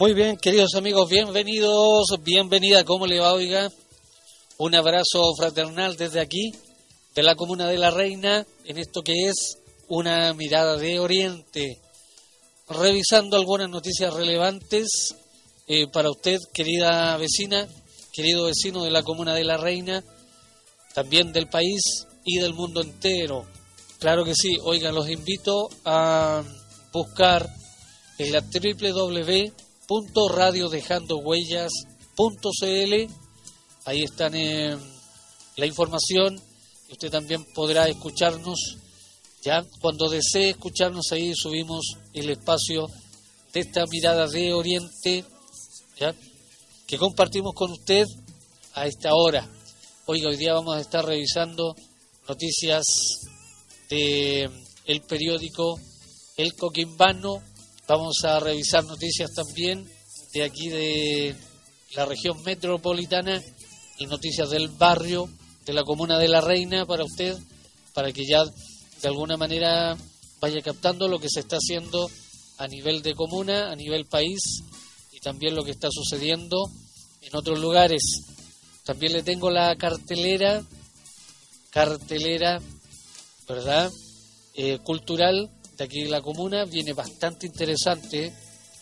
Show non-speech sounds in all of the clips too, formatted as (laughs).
Muy bien, queridos amigos, bienvenidos, bienvenida, ¿cómo le va, oiga? Un abrazo fraternal desde aquí, de la Comuna de la Reina, en esto que es una mirada de Oriente, revisando algunas noticias relevantes eh, para usted, querida vecina, querido vecino de la Comuna de la Reina, también del país y del mundo entero. Claro que sí, oiga, los invito a buscar en la www.radiodejandohuellas.cl. Ahí están eh, la información usted también podrá escucharnos. Ya cuando desee escucharnos ahí subimos el espacio de esta mirada de Oriente, ¿ya? que compartimos con usted a esta hora. Oiga, hoy día vamos a estar revisando noticias de el periódico El Coquimbano Vamos a revisar noticias también de aquí de la región metropolitana y noticias del barrio, de la comuna de La Reina para usted, para que ya de alguna manera vaya captando lo que se está haciendo a nivel de comuna, a nivel país y también lo que está sucediendo en otros lugares. También le tengo la cartelera, cartelera, ¿verdad? Eh, cultural aquí en la comuna viene bastante interesante.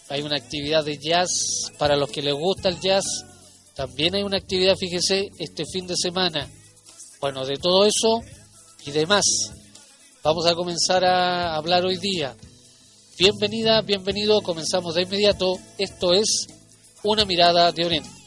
Hay una actividad de jazz para los que les gusta el jazz. También hay una actividad, fíjese, este fin de semana. Bueno, de todo eso y demás, vamos a comenzar a hablar hoy día. Bienvenida, bienvenido, comenzamos de inmediato. Esto es Una mirada de Oriente.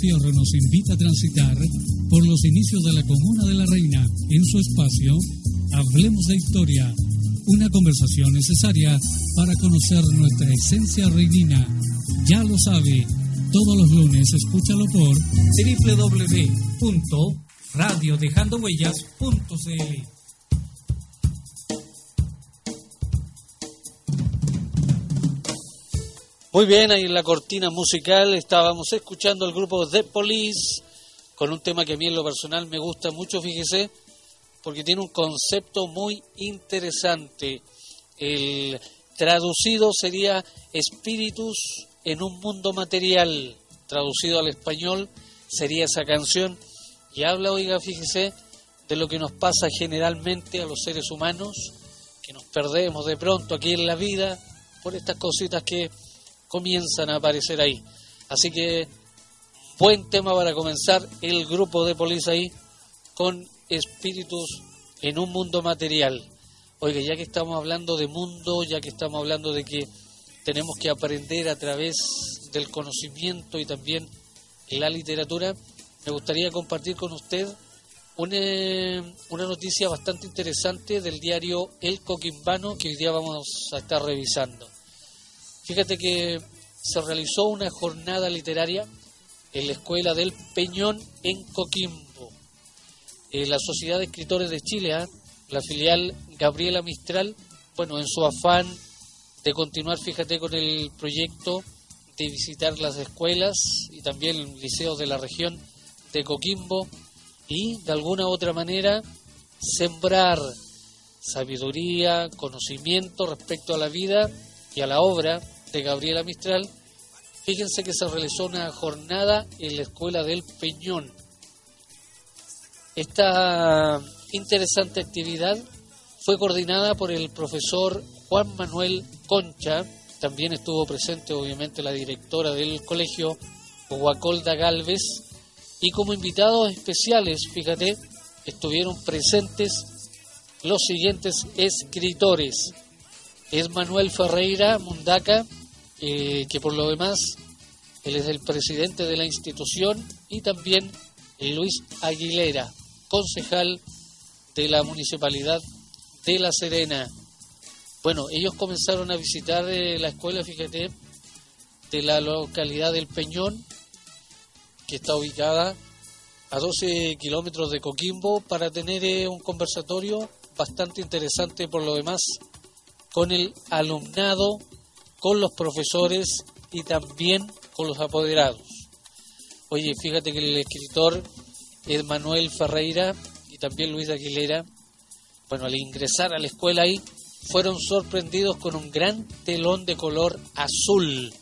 Fierro nos invita a transitar por los inicios de la Comuna de la Reina en su espacio Hablemos de Historia, una conversación necesaria para conocer nuestra esencia reinina. Ya lo sabe, todos los lunes escúchalo por www.radiodejandohuellas.cl. Muy bien, ahí en la cortina musical estábamos escuchando al grupo The Police con un tema que a mí en lo personal me gusta mucho, fíjese, porque tiene un concepto muy interesante. El traducido sería espíritus en un mundo material, traducido al español sería esa canción y habla, oiga, fíjese, de lo que nos pasa generalmente a los seres humanos, que nos perdemos de pronto aquí en la vida por estas cositas que comienzan a aparecer ahí. Así que buen tema para comenzar el grupo de policía ahí con espíritus en un mundo material. Oiga, ya que estamos hablando de mundo, ya que estamos hablando de que tenemos que aprender a través del conocimiento y también la literatura, me gustaría compartir con usted una, una noticia bastante interesante del diario El Coquimbano que hoy día vamos a estar revisando. Fíjate que se realizó una jornada literaria en la Escuela del Peñón en Coquimbo. Eh, la Sociedad de Escritores de Chile, ¿ah? la filial Gabriela Mistral, bueno, en su afán de continuar, fíjate, con el proyecto de visitar las escuelas y también liceos de la región de Coquimbo y de alguna u otra manera sembrar sabiduría, conocimiento respecto a la vida y a la obra de Gabriela Mistral, fíjense que se realizó una jornada en la Escuela del Peñón. Esta interesante actividad fue coordinada por el profesor Juan Manuel Concha, también estuvo presente obviamente la directora del colegio, Guacolda Galvez, y como invitados especiales, fíjate, estuvieron presentes los siguientes escritores. Es Manuel Ferreira Mundaca, eh, que por lo demás él es el presidente de la institución y también Luis Aguilera, concejal de la municipalidad de La Serena. Bueno, ellos comenzaron a visitar eh, la escuela, fíjate, de la localidad del Peñón, que está ubicada a 12 kilómetros de Coquimbo, para tener eh, un conversatorio bastante interesante por lo demás con el alumnado con los profesores y también con los apoderados. Oye, fíjate que el escritor es Manuel Ferreira y también Luis Aguilera, bueno, al ingresar a la escuela ahí, fueron sorprendidos con un gran telón de color azul,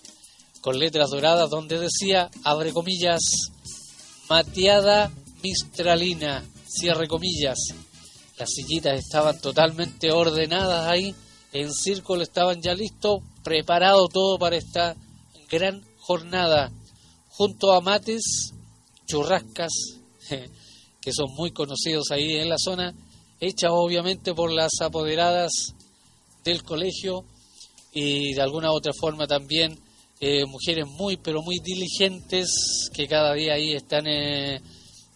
con letras doradas donde decía, abre comillas, mateada mistralina, cierre comillas. Las sillitas estaban totalmente ordenadas ahí, en círculo estaban ya listos preparado todo para esta gran jornada, junto a mates, churrascas, (laughs) que son muy conocidos ahí en la zona, hechas obviamente por las apoderadas del colegio y de alguna otra forma también eh, mujeres muy pero muy diligentes que cada día ahí están eh,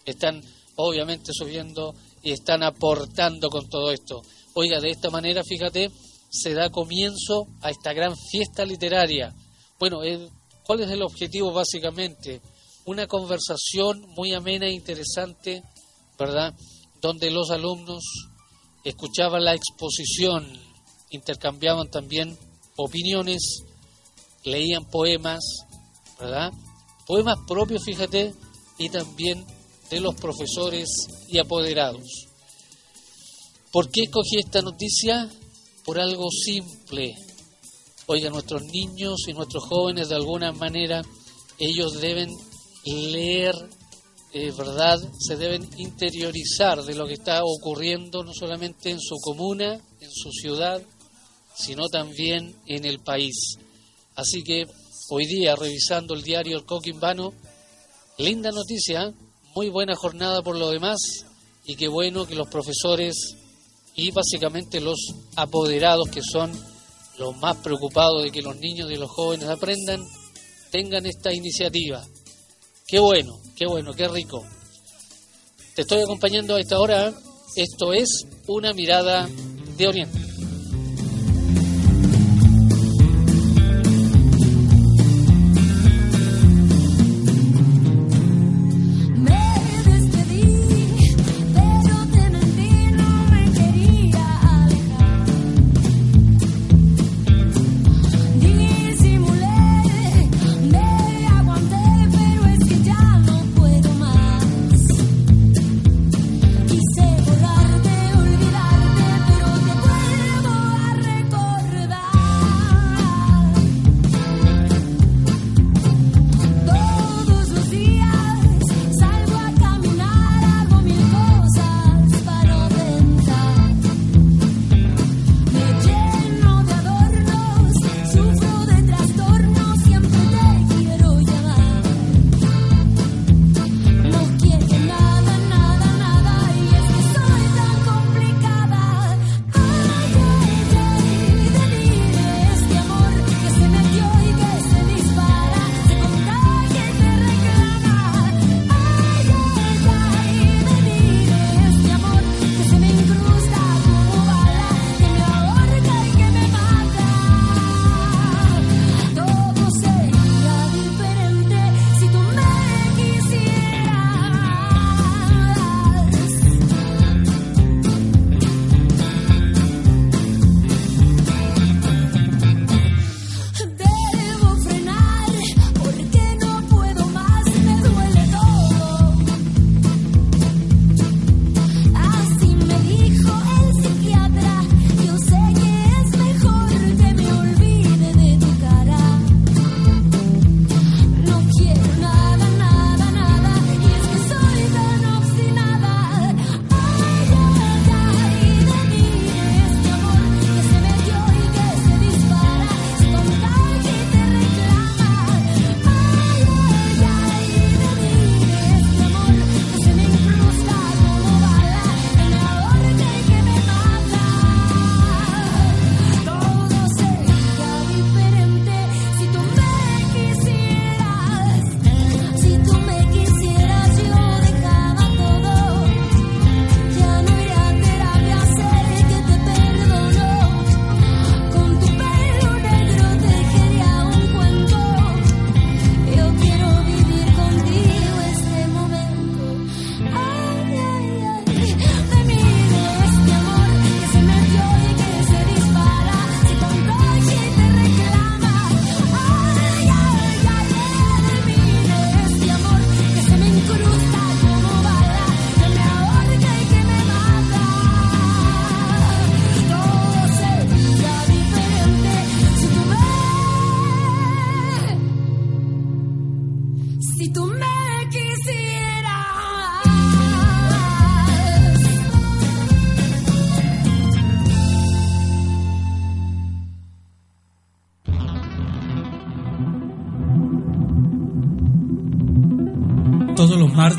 están obviamente subiendo y están aportando con todo esto. Oiga, de esta manera, fíjate, se da comienzo a esta gran fiesta literaria. Bueno, ¿cuál es el objetivo básicamente? Una conversación muy amena e interesante, ¿verdad? Donde los alumnos escuchaban la exposición, intercambiaban también opiniones, leían poemas, ¿verdad? Poemas propios, fíjate, y también de los profesores y apoderados. ¿Por qué escogí esta noticia? Por algo simple. Oiga, nuestros niños y nuestros jóvenes de alguna manera, ellos deben leer, eh, ¿verdad? Se deben interiorizar de lo que está ocurriendo no solamente en su comuna, en su ciudad, sino también en el país. Así que hoy día, revisando el diario El Coquimbano, linda noticia, muy buena jornada por lo demás, y qué bueno que los profesores y básicamente los apoderados que son los más preocupados de que los niños y los jóvenes aprendan, tengan esta iniciativa. Qué bueno, qué bueno, qué rico. Te estoy acompañando a esta hora. Esto es una mirada de Oriente.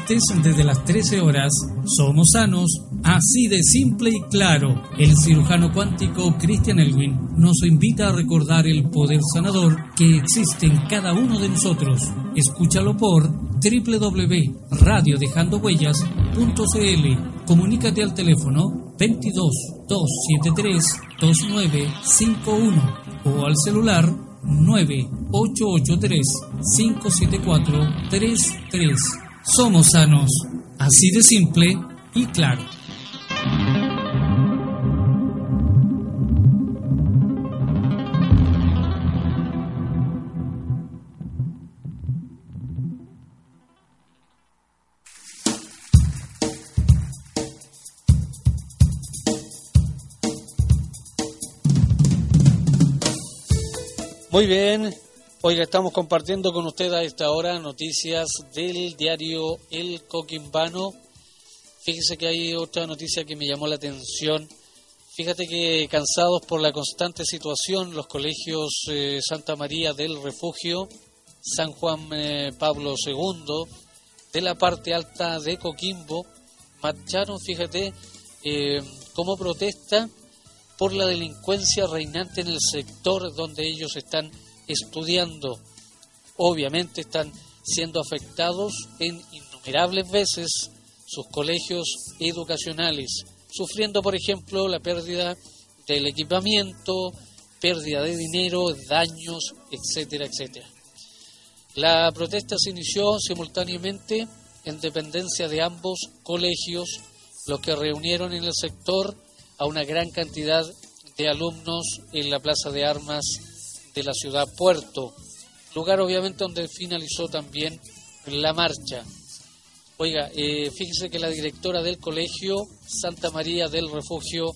Desde las 13 horas. Somos sanos, así de simple y claro. El cirujano cuántico Christian Elwin nos invita a recordar el poder sanador que existe en cada uno de nosotros. Escúchalo por www.radiodejandohuellas.cl. Comunícate al teléfono 22 273 2951 o al celular 9883-574-33. Somos sanos, así de simple y claro. Muy bien, oiga, estamos compartiendo con usted a esta hora noticias del diario El Coquimbano. Fíjese que hay otra noticia que me llamó la atención. Fíjate que cansados por la constante situación, los colegios eh, Santa María del Refugio, San Juan eh, Pablo II, de la parte alta de Coquimbo, marcharon, fíjate, eh, como protesta por la delincuencia reinante en el sector donde ellos están estudiando. Obviamente están siendo afectados en innumerables veces sus colegios educacionales, sufriendo, por ejemplo, la pérdida del equipamiento, pérdida de dinero, daños, etcétera, etcétera. La protesta se inició simultáneamente en dependencia de ambos colegios, los que reunieron en el sector a una gran cantidad de alumnos en la Plaza de Armas de la ciudad Puerto, lugar obviamente donde finalizó también la marcha. Oiga, eh, fíjese que la directora del colegio Santa María del Refugio,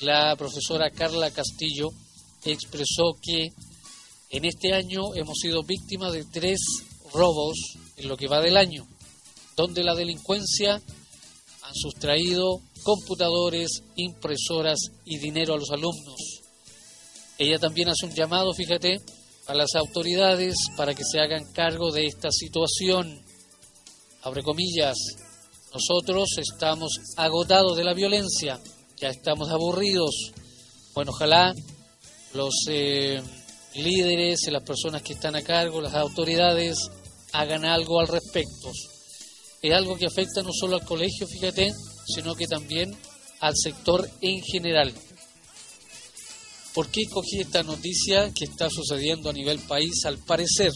la profesora Carla Castillo, expresó que en este año hemos sido víctimas de tres robos en lo que va del año, donde la delincuencia han sustraído computadores, impresoras y dinero a los alumnos. Ella también hace un llamado, fíjate, a las autoridades para que se hagan cargo de esta situación. Abre comillas, nosotros estamos agotados de la violencia, ya estamos aburridos. Bueno, ojalá los eh, líderes y las personas que están a cargo, las autoridades, hagan algo al respecto. Es algo que afecta no solo al colegio, fíjate, sino que también al sector en general. ¿Por qué cogí esta noticia que está sucediendo a nivel país? Al parecer,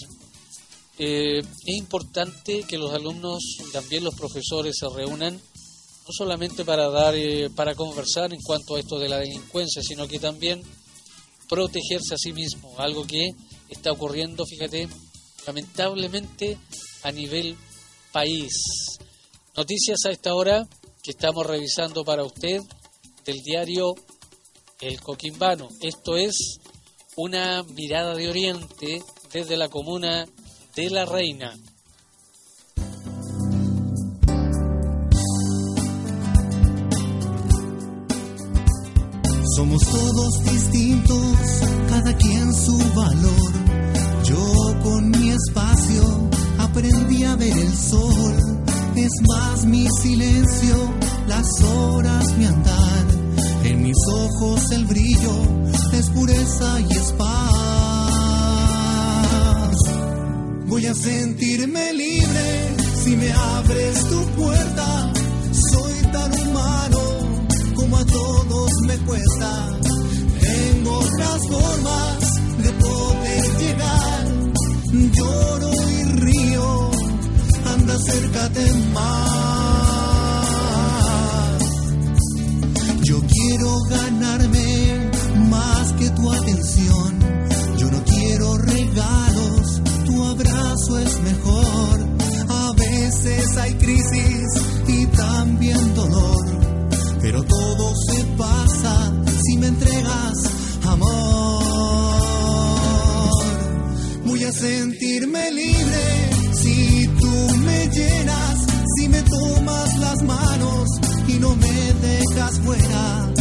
eh, es importante que los alumnos y también los profesores se reúnan, no solamente para dar, eh, para conversar en cuanto a esto de la delincuencia, sino que también protegerse a sí mismo, algo que está ocurriendo, fíjate, lamentablemente a nivel país. Noticias a esta hora que estamos revisando para usted del diario El Coquimbano. Esto es una mirada de Oriente desde la comuna de La Reina. Somos todos distintos, cada quien su valor. Yo con mi espacio aprendí a ver el sol es más mi silencio, las horas mi andar. En mis ojos el brillo es pureza y es paz. Voy a sentirme libre si me abres tu puerta. Soy tan humano como a todos me cuesta. Tengo otras formas de poder llegar. Lloro y río acércate más. Quiero ganarme más que tu atención. Yo no quiero regalos, tu abrazo es mejor. A veces hay crisis y también dolor, pero todo se pasa si me entregas amor. Voy a sentirme libre si tú me llenas, si me tomas las manos y no me dejas fuera,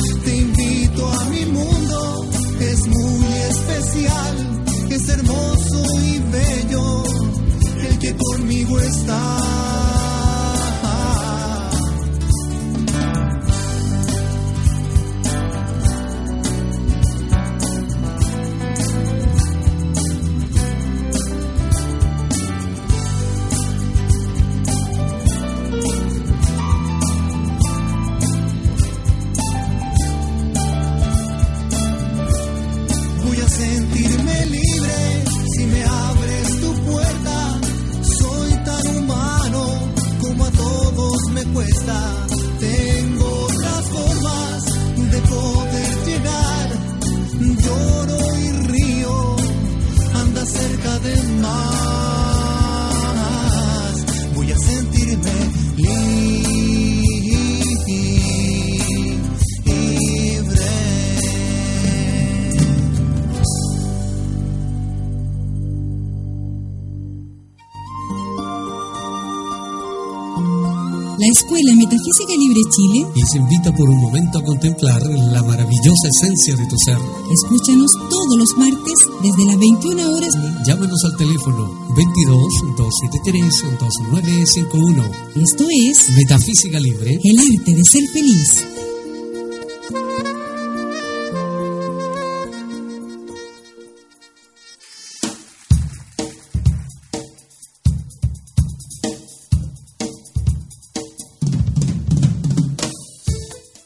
es muy especial, es hermoso y bello el que conmigo está. Metafísica Libre Chile Les invita por un momento a contemplar la maravillosa esencia de tu ser. Escúchanos todos los martes desde las 21 horas. Llámanos al teléfono 22 273 2951. Esto es Metafísica Libre. El arte de ser feliz.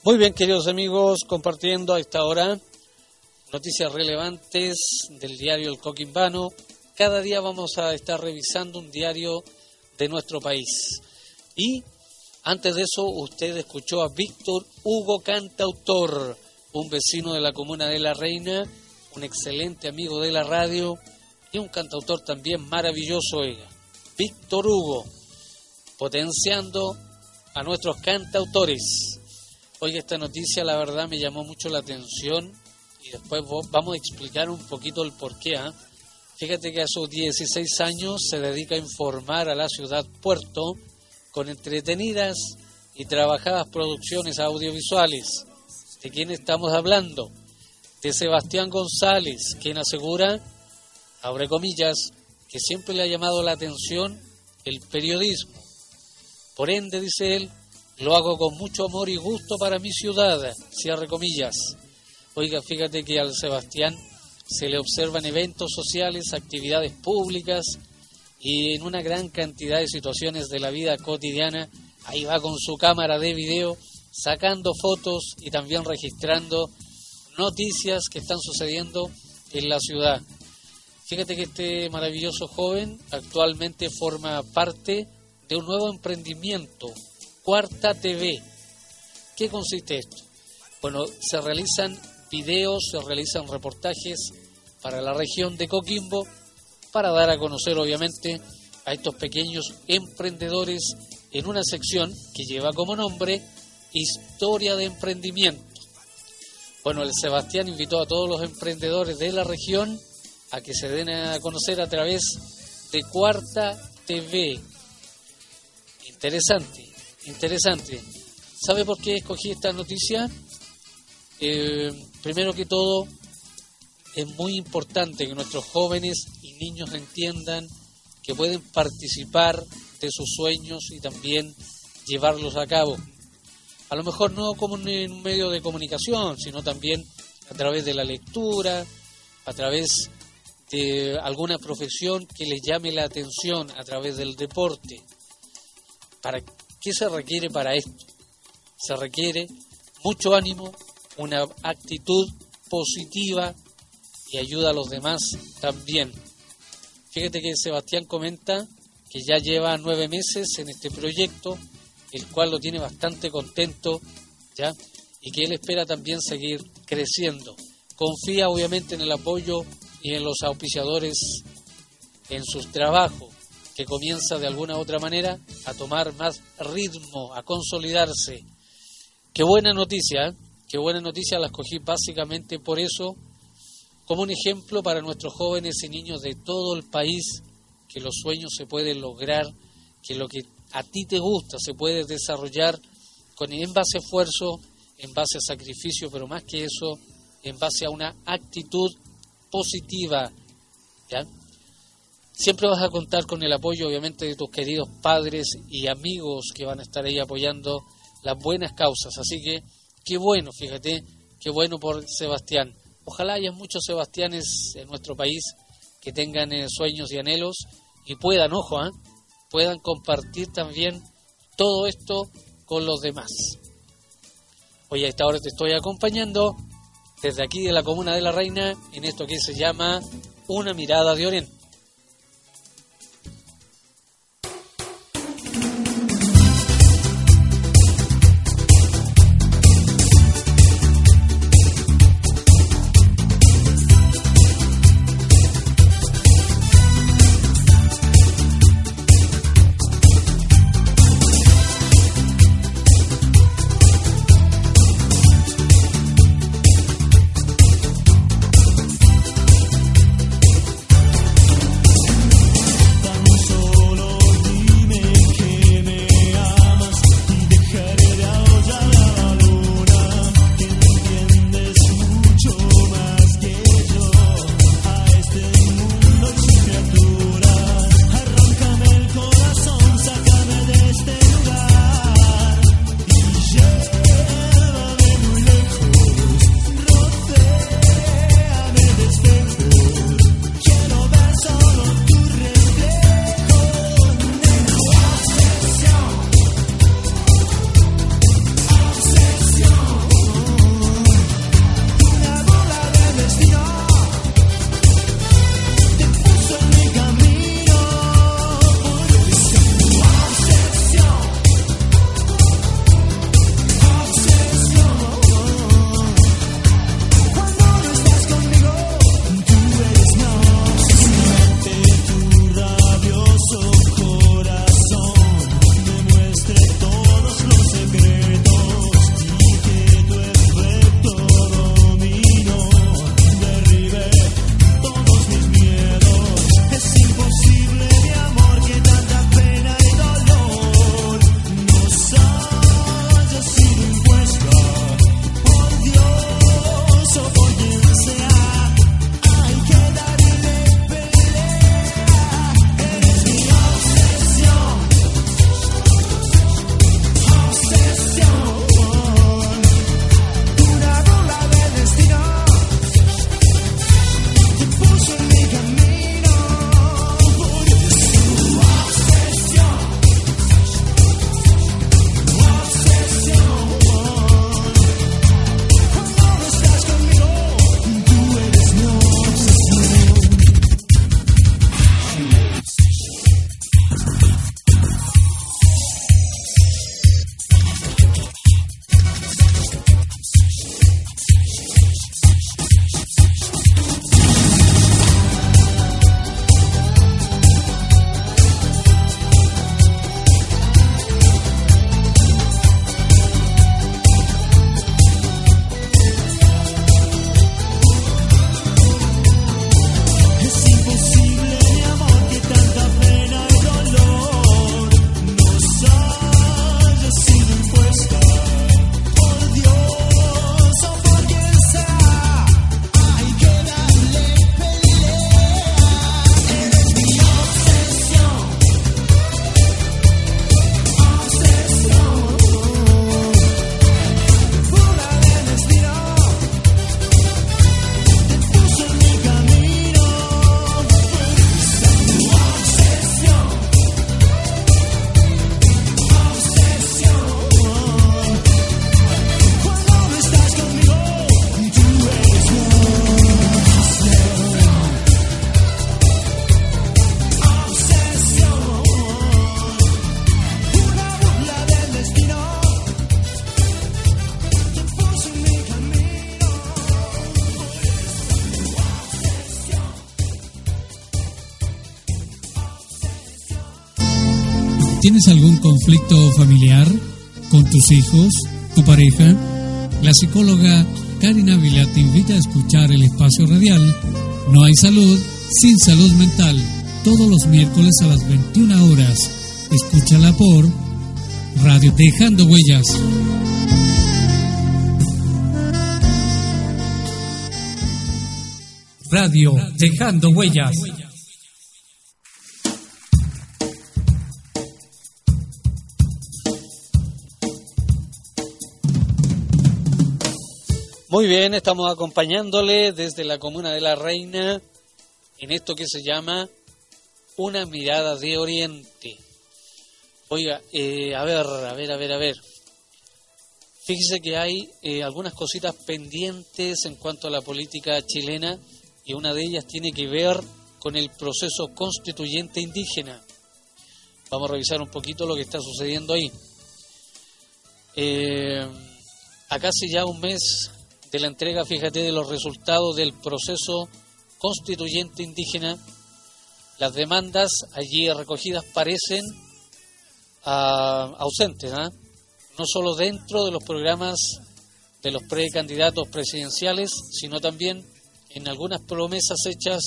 Muy bien, queridos amigos, compartiendo a esta hora noticias relevantes del diario El Coquimbano. Cada día vamos a estar revisando un diario de nuestro país. Y antes de eso, usted escuchó a Víctor Hugo Cantautor, un vecino de la comuna de La Reina, un excelente amigo de la radio y un cantautor también maravilloso, oiga. Víctor Hugo, potenciando a nuestros cantautores. Oiga, esta noticia la verdad me llamó mucho la atención y después vamos a explicar un poquito el porqué. ¿ah? Fíjate que a sus 16 años se dedica a informar a la ciudad Puerto con entretenidas y trabajadas producciones audiovisuales. ¿De quién estamos hablando? De Sebastián González, quien asegura, abre comillas, que siempre le ha llamado la atención el periodismo. Por ende, dice él, lo hago con mucho amor y gusto para mi ciudad, cierre comillas. Oiga, fíjate que al Sebastián se le observan eventos sociales, actividades públicas y en una gran cantidad de situaciones de la vida cotidiana. Ahí va con su cámara de video, sacando fotos y también registrando noticias que están sucediendo en la ciudad. Fíjate que este maravilloso joven actualmente forma parte de un nuevo emprendimiento, Cuarta TV. ¿Qué consiste esto? Bueno, se realizan videos, se realizan reportajes para la región de Coquimbo para dar a conocer obviamente a estos pequeños emprendedores en una sección que lleva como nombre Historia de Emprendimiento. Bueno, el Sebastián invitó a todos los emprendedores de la región a que se den a conocer a través de Cuarta TV. Interesante, interesante. ¿Sabe por qué escogí esta noticia? Eh, primero que todo, es muy importante que nuestros jóvenes y niños entiendan que pueden participar de sus sueños y también llevarlos a cabo. A lo mejor no como en un medio de comunicación, sino también a través de la lectura, a través de alguna profesión que les llame la atención, a través del deporte. ¿Para qué se requiere para esto? Se requiere mucho ánimo, una actitud positiva y ayuda a los demás también. Fíjate que Sebastián comenta que ya lleva nueve meses en este proyecto, el cual lo tiene bastante contento, ¿ya? Y que él espera también seguir creciendo. Confía obviamente en el apoyo y en los auspiciadores en su trabajo, que comienza de alguna u otra manera a tomar más ritmo, a consolidarse. Qué buena noticia, ¿eh? qué buena noticia, la escogí básicamente por eso, como un ejemplo para nuestros jóvenes y niños de todo el país, que los sueños se pueden lograr, que lo que a ti te gusta se puede desarrollar con, en base a esfuerzo, en base a sacrificio, pero más que eso, en base a una actitud positiva. ¿ya? Siempre vas a contar con el apoyo, obviamente, de tus queridos padres y amigos que van a estar ahí apoyando las buenas causas. Así que, qué bueno, fíjate, qué bueno por Sebastián. Ojalá haya muchos Sebastianes en nuestro país que tengan eh, sueños y anhelos y puedan, ojo, ¿ah? puedan compartir también todo esto con los demás. Hoy a esta hora te estoy acompañando desde aquí de la Comuna de la Reina en esto que se llama Una mirada de Oriente. ¿Tienes algún conflicto familiar con tus hijos, tu pareja? La psicóloga Karina Vila te invita a escuchar el espacio radial No hay salud sin salud mental, todos los miércoles a las 21 horas. Escúchala por Radio Dejando Huellas. Radio Dejando Huellas. Muy bien, estamos acompañándole desde la comuna de La Reina en esto que se llama Una mirada de Oriente. Oiga, eh, a ver, a ver, a ver, a ver. Fíjese que hay eh, algunas cositas pendientes en cuanto a la política chilena y una de ellas tiene que ver con el proceso constituyente indígena. Vamos a revisar un poquito lo que está sucediendo ahí. Eh, a casi ya un mes la entrega, fíjate, de los resultados del proceso constituyente indígena, las demandas allí recogidas parecen ah, ausentes, ¿ah? no solo dentro de los programas de los precandidatos presidenciales, sino también en algunas promesas hechas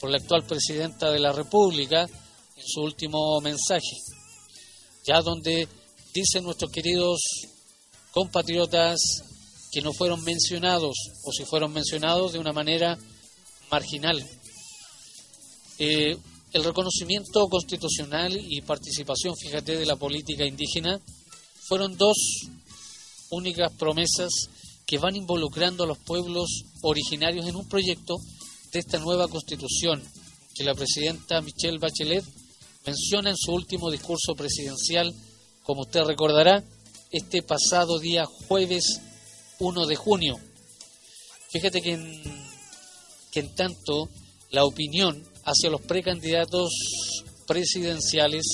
por la actual presidenta de la República en su último mensaje, ya donde dicen nuestros queridos compatriotas que no fueron mencionados o si fueron mencionados de una manera marginal. Eh, el reconocimiento constitucional y participación, fíjate, de la política indígena fueron dos únicas promesas que van involucrando a los pueblos originarios en un proyecto de esta nueva constitución que la presidenta Michelle Bachelet menciona en su último discurso presidencial, como usted recordará, este pasado día jueves 1 de junio. Fíjate que en, que en tanto la opinión hacia los precandidatos presidenciales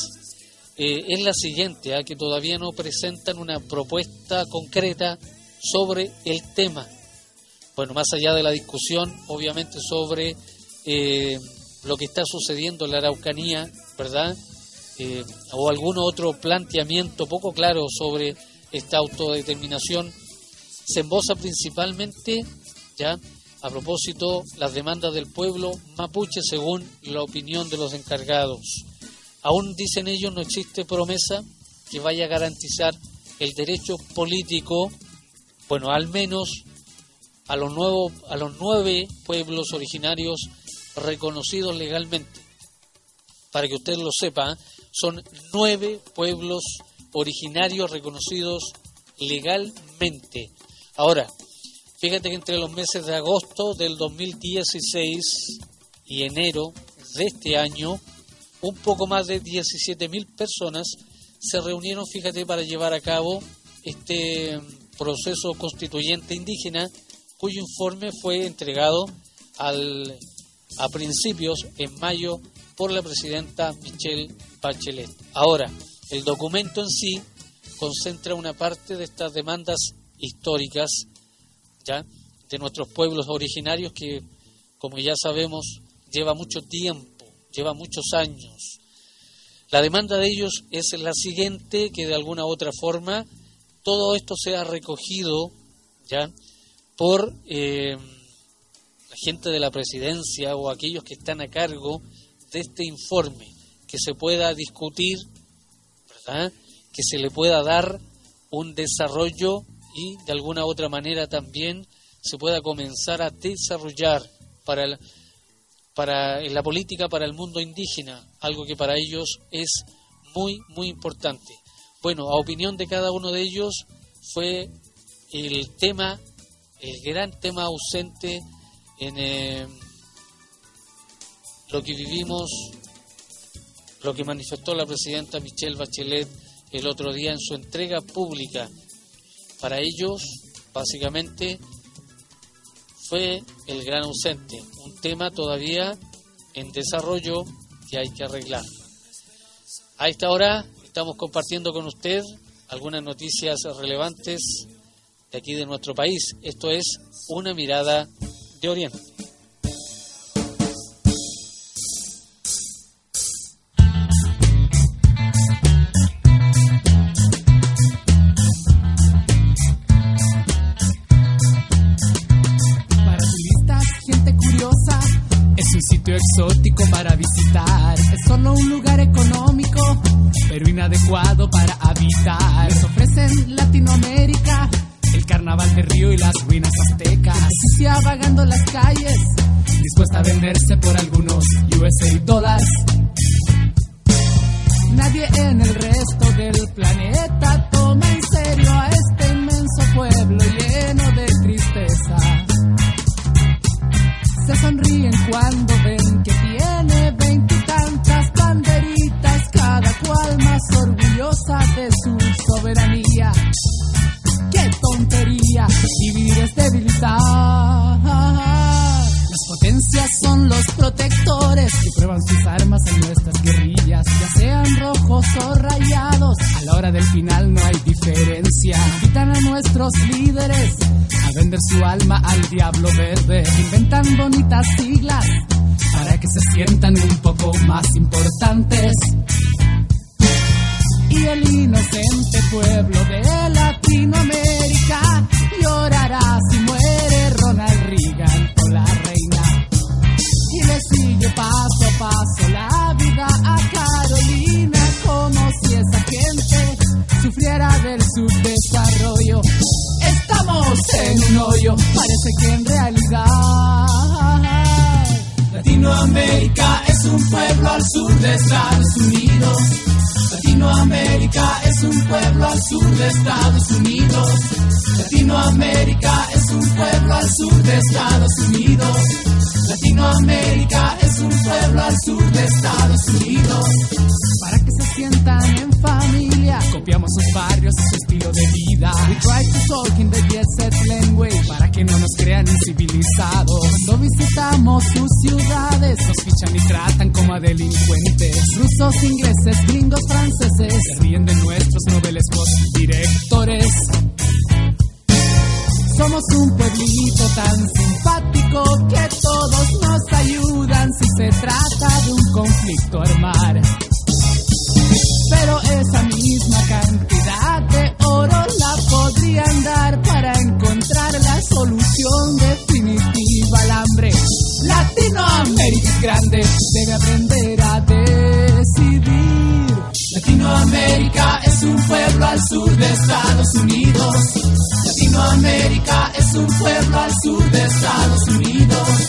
eh, es la siguiente, ¿ah? que todavía no presentan una propuesta concreta sobre el tema. Bueno, más allá de la discusión, obviamente, sobre eh, lo que está sucediendo en la Araucanía, ¿verdad? Eh, o algún otro planteamiento poco claro sobre esta autodeterminación, se embosa principalmente, ya, a propósito, las demandas del pueblo mapuche según la opinión de los encargados. Aún dicen ellos no existe promesa que vaya a garantizar el derecho político, bueno, al menos a los, nuevos, a los nueve pueblos originarios reconocidos legalmente. Para que usted lo sepa, son nueve pueblos originarios reconocidos legalmente. Ahora, fíjate que entre los meses de agosto del 2016 y enero de este año, un poco más de 17.000 personas se reunieron, fíjate, para llevar a cabo este proceso constituyente indígena, cuyo informe fue entregado al, a principios, en mayo, por la presidenta Michelle Bachelet. Ahora, el documento en sí concentra una parte de estas demandas históricas, ya, de nuestros pueblos originarios que, como ya sabemos, lleva mucho tiempo lleva muchos años. La demanda de ellos es la siguiente, que de alguna u otra forma todo esto sea recogido ya por eh, la gente de la presidencia o aquellos que están a cargo de este informe, que se pueda discutir, ¿verdad? que se le pueda dar un desarrollo y de alguna otra manera también se pueda comenzar a desarrollar para el, para la política para el mundo indígena, algo que para ellos es muy muy importante. Bueno, a opinión de cada uno de ellos fue el tema, el gran tema ausente en eh, lo que vivimos, lo que manifestó la presidenta Michelle Bachelet el otro día en su entrega pública. Para ellos, básicamente, fue el gran ausente, un tema todavía en desarrollo que hay que arreglar. A esta hora estamos compartiendo con usted algunas noticias relevantes de aquí de nuestro país. Esto es una mirada de Oriente. Exótico para visitar. Es solo un lugar económico, pero inadecuado para habitar. Les ofrecen Latinoamérica, el carnaval de Río y las ruinas aztecas. Justicia vagando las calles, dispuesta a venderse por algunos USA dólares. Nadie en el resto del planeta toma en serio a este diablo se trata de un conflicto armar. Pero esa misma cantidad de oro la podrían dar para encontrar la solución definitiva al hambre. Latinoamérica es grande, debe aprender a decidir. Latinoamérica es un pueblo al sur de Estados Unidos. Latinoamérica es un pueblo al sur de Estados Unidos.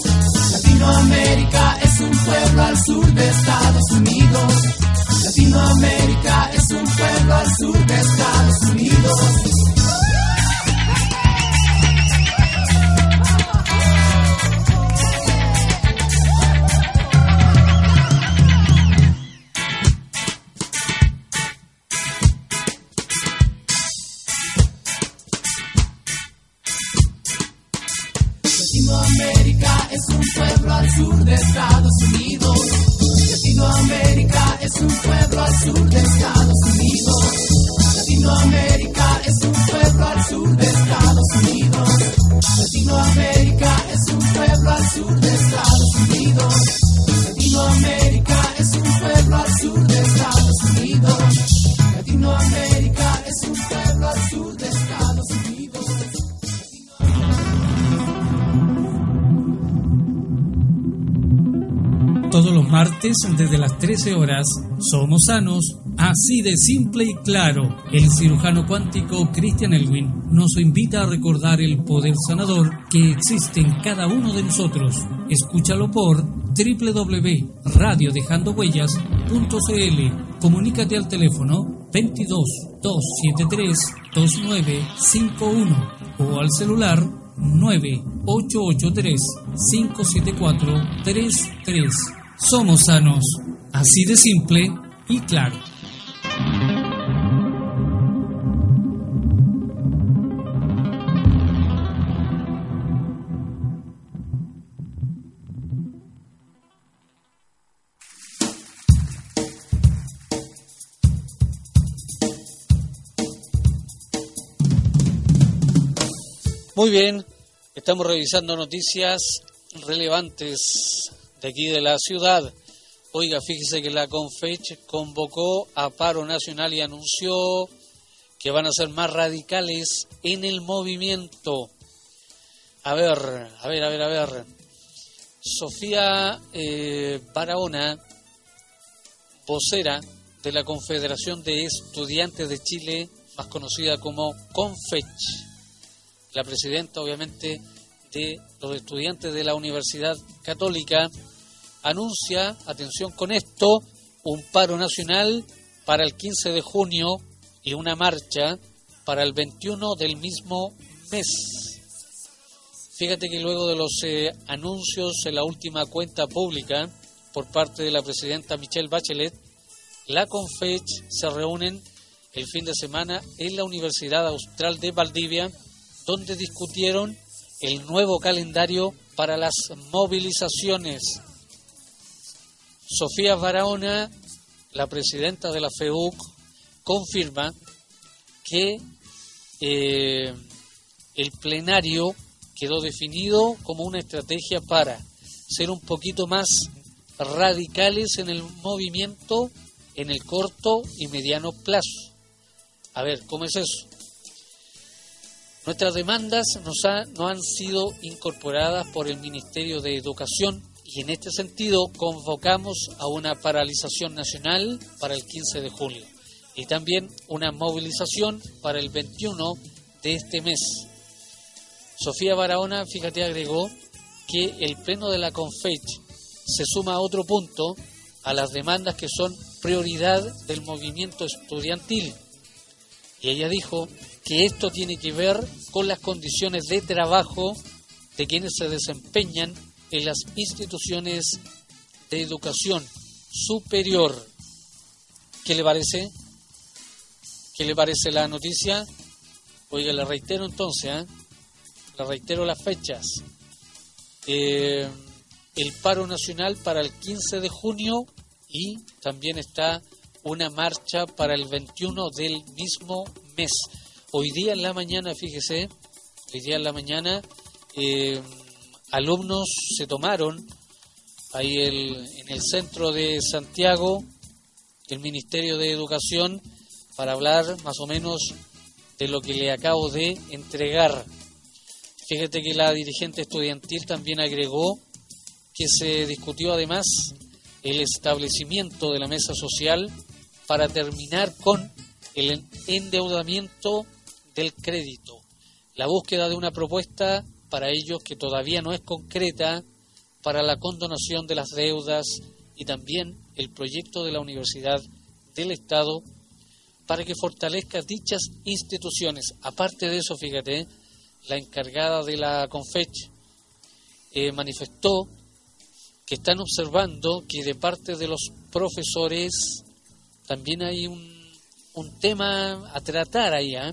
Desde las 13 horas somos sanos, así de simple y claro. El cirujano cuántico Christian Elwin nos invita a recordar el poder sanador que existe en cada uno de nosotros. Escúchalo por www.radiodejandohuellas.cl. Comunícate al teléfono 22 273 2951 o al celular 9883 574 33. Somos sanos, así de simple y claro. Muy bien, estamos revisando noticias relevantes de aquí de la ciudad. Oiga, fíjese que la Confech convocó a paro nacional y anunció que van a ser más radicales en el movimiento. A ver, a ver, a ver, a ver. Sofía eh, Barahona, vocera de la Confederación de Estudiantes de Chile, más conocida como Confech la presidenta, obviamente, de los estudiantes de la Universidad Católica, anuncia, atención con esto, un paro nacional para el 15 de junio y una marcha para el 21 del mismo mes. Fíjate que luego de los eh, anuncios en la última cuenta pública por parte de la presidenta Michelle Bachelet, la CONFECH se reúnen el fin de semana en la Universidad Austral de Valdivia donde discutieron el nuevo calendario para las movilizaciones. Sofía Barahona, la presidenta de la FEUC, confirma que eh, el plenario quedó definido como una estrategia para ser un poquito más radicales en el movimiento en el corto y mediano plazo. A ver, ¿cómo es eso? Nuestras demandas nos no han sido incorporadas por el Ministerio de Educación y en este sentido convocamos a una paralización nacional para el 15 de julio y también una movilización para el 21 de este mes. Sofía Barahona, fíjate, agregó que el pleno de la CONFECH se suma a otro punto a las demandas que son prioridad del movimiento estudiantil. Y ella dijo que esto tiene que ver con las condiciones de trabajo de quienes se desempeñan en las instituciones de educación superior. ¿Qué le parece? ¿Qué le parece la noticia? Oiga, le reitero entonces, ¿eh? le reitero las fechas. Eh, el paro nacional para el 15 de junio y también está una marcha para el 21 del mismo mes. Hoy día en la mañana, fíjese, hoy día en la mañana, eh, alumnos se tomaron ahí en el centro de Santiago, el Ministerio de Educación, para hablar más o menos de lo que le acabo de entregar. Fíjate que la dirigente estudiantil también agregó que se discutió además el establecimiento de la mesa social para terminar con el endeudamiento del crédito, la búsqueda de una propuesta para ellos que todavía no es concreta para la condonación de las deudas y también el proyecto de la Universidad del Estado para que fortalezca dichas instituciones. Aparte de eso, fíjate, la encargada de la CONFECH eh, manifestó que están observando que de parte de los profesores también hay un, un tema a tratar ahí, ¿eh?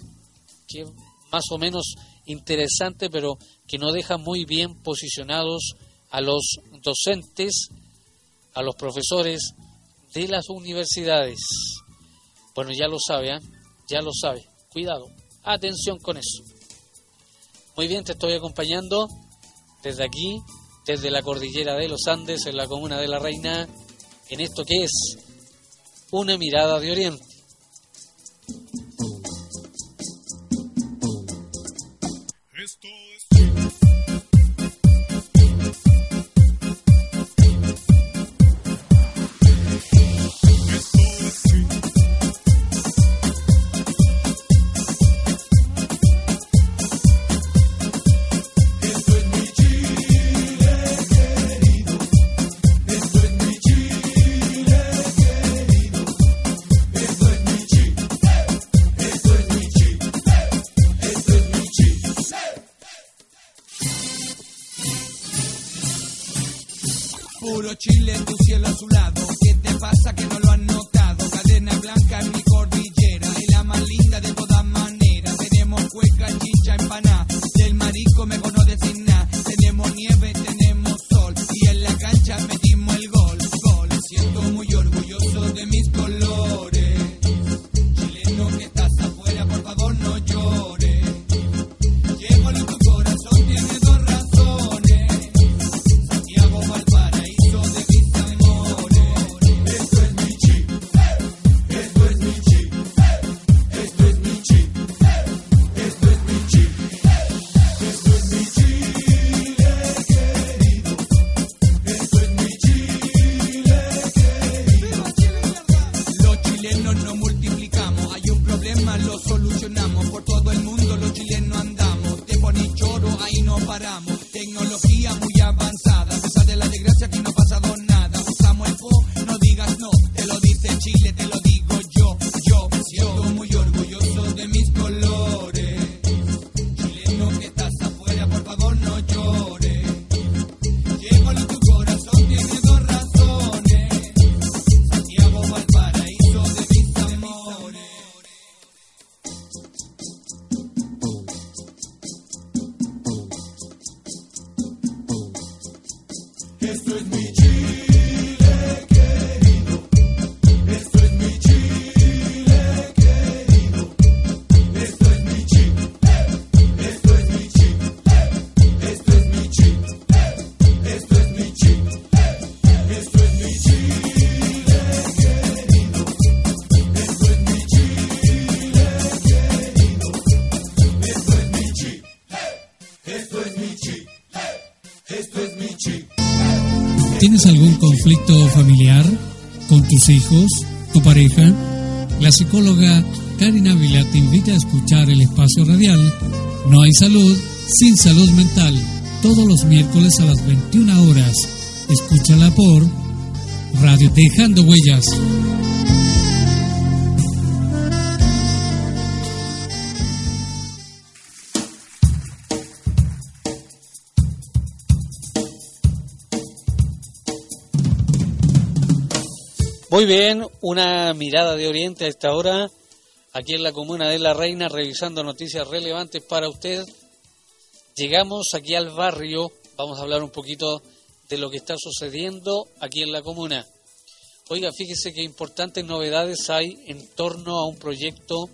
que más o menos interesante, pero que no deja muy bien posicionados a los docentes, a los profesores de las universidades. Bueno, ya lo sabe, ¿eh? ya lo sabe. Cuidado, atención con eso. Muy bien, te estoy acompañando desde aquí desde la cordillera de los Andes, en la comuna de La Reina, en esto que es una mirada de Oriente. Conflicto familiar con tus hijos, tu pareja? La psicóloga Karina Vila te invita a escuchar el espacio radial No hay salud sin salud mental, todos los miércoles a las 21 horas. Escúchala por Radio Dejando Huellas. Muy bien, una mirada de Oriente a esta hora, aquí en la comuna de La Reina, revisando noticias relevantes para usted. Llegamos aquí al barrio, vamos a hablar un poquito de lo que está sucediendo aquí en la comuna. Oiga, fíjese qué importantes novedades hay en torno a un proyecto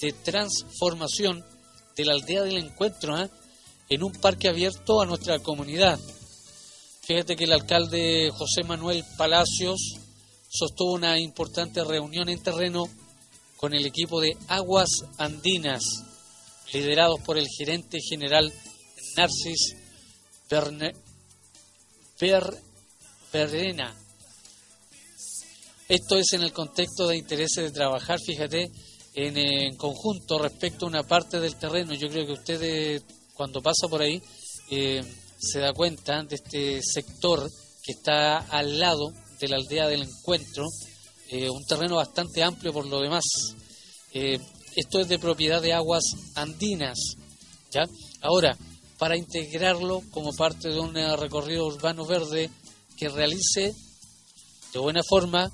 de transformación de la aldea del encuentro ¿eh? en un parque abierto a nuestra comunidad. Fíjate que el alcalde José Manuel Palacios sostuvo una importante reunión en terreno con el equipo de Aguas Andinas, liderados por el gerente general Narcis Berne, Berena. Esto es en el contexto de intereses de trabajar, fíjate, en, conjunto respecto a una parte del terreno. Yo creo que usted cuando pasa por ahí eh, se da cuenta de este sector que está al lado de la aldea del encuentro, eh, un terreno bastante amplio por lo demás. Eh, esto es de propiedad de aguas andinas. ¿ya? Ahora, para integrarlo como parte de un recorrido urbano verde que realice de buena forma,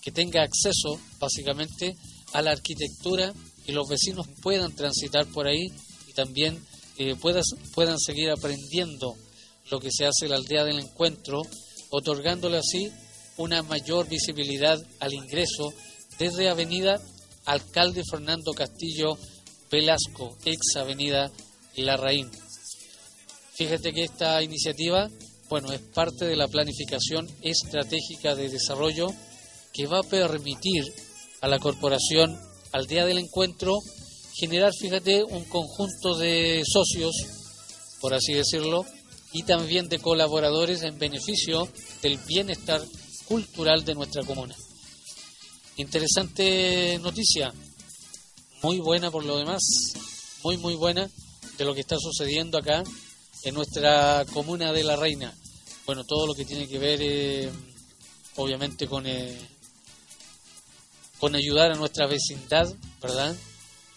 que tenga acceso básicamente a la arquitectura y los vecinos puedan transitar por ahí y también eh, puedan seguir aprendiendo lo que se hace en la aldea del encuentro otorgándole así una mayor visibilidad al ingreso desde Avenida Alcalde Fernando Castillo Velasco, ex Avenida Larraín. Fíjate que esta iniciativa, bueno, es parte de la planificación estratégica de desarrollo que va a permitir a la corporación al día del encuentro generar, fíjate, un conjunto de socios, por así decirlo, y también de colaboradores en beneficio del bienestar cultural de nuestra comuna. Interesante noticia, muy buena por lo demás, muy muy buena de lo que está sucediendo acá en nuestra comuna de La Reina. Bueno, todo lo que tiene que ver eh, obviamente con, eh, con ayudar a nuestra vecindad, ¿verdad?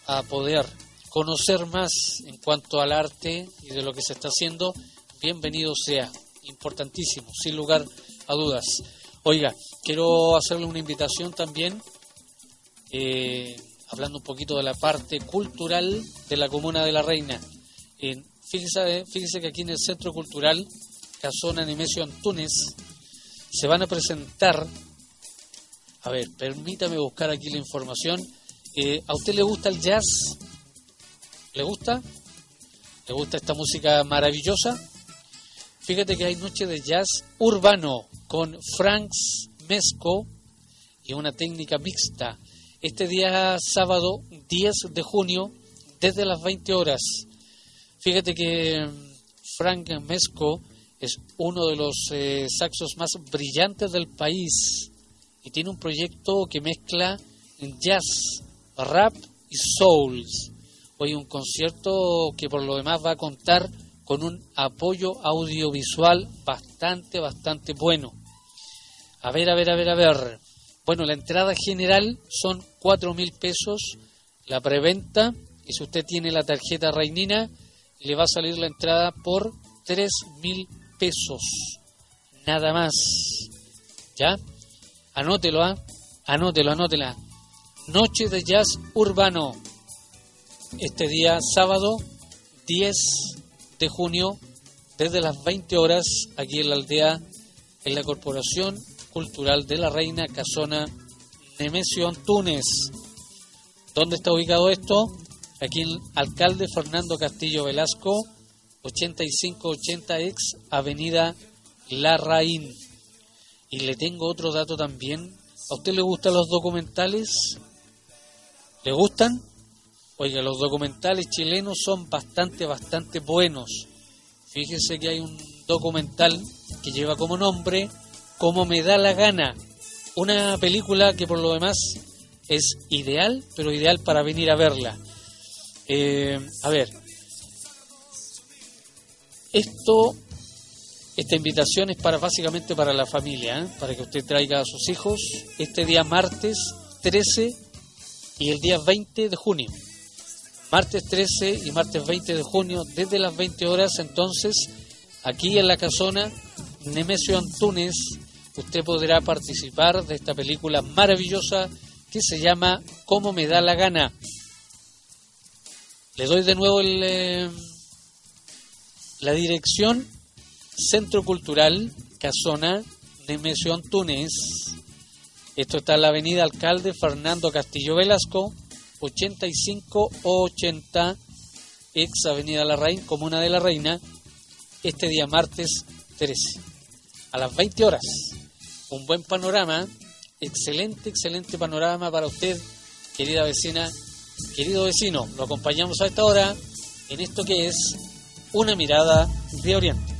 A poder conocer más en cuanto al arte y de lo que se está haciendo bienvenido sea, importantísimo, sin lugar a dudas. Oiga, quiero hacerle una invitación también, eh, hablando un poquito de la parte cultural de la Comuna de la Reina. fíjese, fíjese que aquí en el Centro Cultural Casona Nemesio Antunes se van a presentar, a ver, permítame buscar aquí la información. Eh, ¿A usted le gusta el jazz? ¿Le gusta? ¿Le gusta esta música maravillosa? Fíjate que hay noche de jazz urbano con Franks Mesco y una técnica mixta. Este día sábado 10 de junio desde las 20 horas. Fíjate que mm, Frank Mesco es uno de los eh, saxos más brillantes del país y tiene un proyecto que mezcla jazz, rap y souls. Hoy un concierto que por lo demás va a contar con un apoyo audiovisual bastante, bastante bueno. A ver, a ver, a ver, a ver. Bueno, la entrada general son cuatro mil pesos, la preventa, y si usted tiene la tarjeta Reinina, le va a salir la entrada por tres mil pesos. Nada más. ¿Ya? Anótelo, ¿ah? Anótelo, anótela. Noche de Jazz Urbano. Este día sábado 10 de junio desde las 20 horas aquí en la aldea, en la Corporación Cultural de la Reina Casona Nemesio Antunes. ¿Dónde está ubicado esto? Aquí en Alcalde Fernando Castillo Velasco, 8580 ex Avenida Larraín. Y le tengo otro dato también. ¿A usted le gustan los documentales? ¿Le gustan? Oiga, los documentales chilenos son bastante, bastante buenos. Fíjese que hay un documental que lleva como nombre Como me da la gana. Una película que por lo demás es ideal, pero ideal para venir a verla. Eh, a ver, esto, esta invitación es para básicamente para la familia, ¿eh? para que usted traiga a sus hijos este día martes 13 y el día 20 de junio. Martes 13 y martes 20 de junio, desde las 20 horas, entonces, aquí en la casona Nemesio Antunes, usted podrá participar de esta película maravillosa que se llama Cómo me da la gana. Le doy de nuevo el, eh, la dirección Centro Cultural Casona Nemesio Antunes. Esto está en la avenida Alcalde Fernando Castillo Velasco, 8580, ex Avenida La Reina, Comuna de la Reina, este día martes 13, a las 20 horas. Un buen panorama, excelente, excelente panorama para usted, querida vecina, querido vecino. Lo acompañamos a esta hora en esto que es una mirada de Oriente.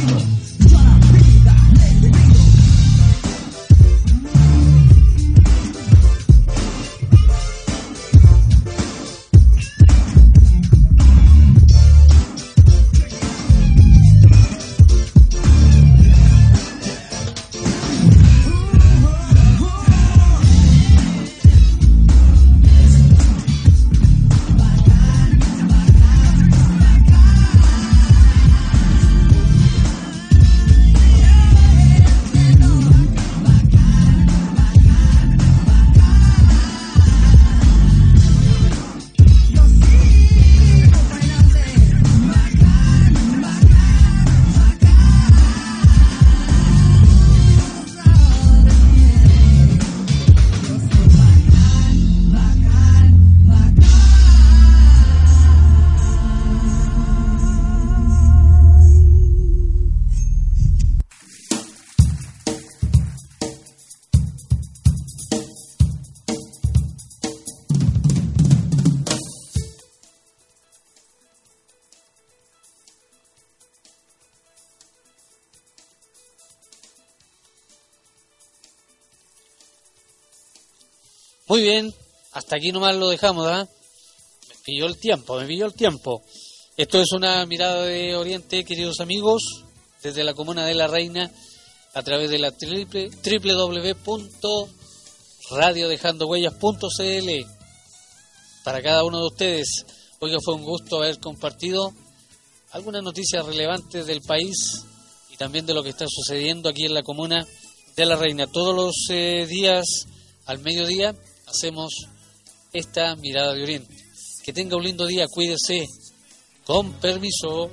Thank you. Muy bien, hasta aquí nomás lo dejamos, ¿ah? Me pilló el tiempo, me pilló el tiempo. Esto es una mirada de Oriente, queridos amigos, desde la comuna de La Reina, a través de la triple, www.radiodejandohuellas.cl para cada uno de ustedes. Oiga, fue un gusto haber compartido algunas noticias relevantes del país y también de lo que está sucediendo aquí en la comuna de La Reina. Todos los eh, días al mediodía hacemos esta mirada de Oriente. Que tenga un lindo día, cuídese. Con permiso.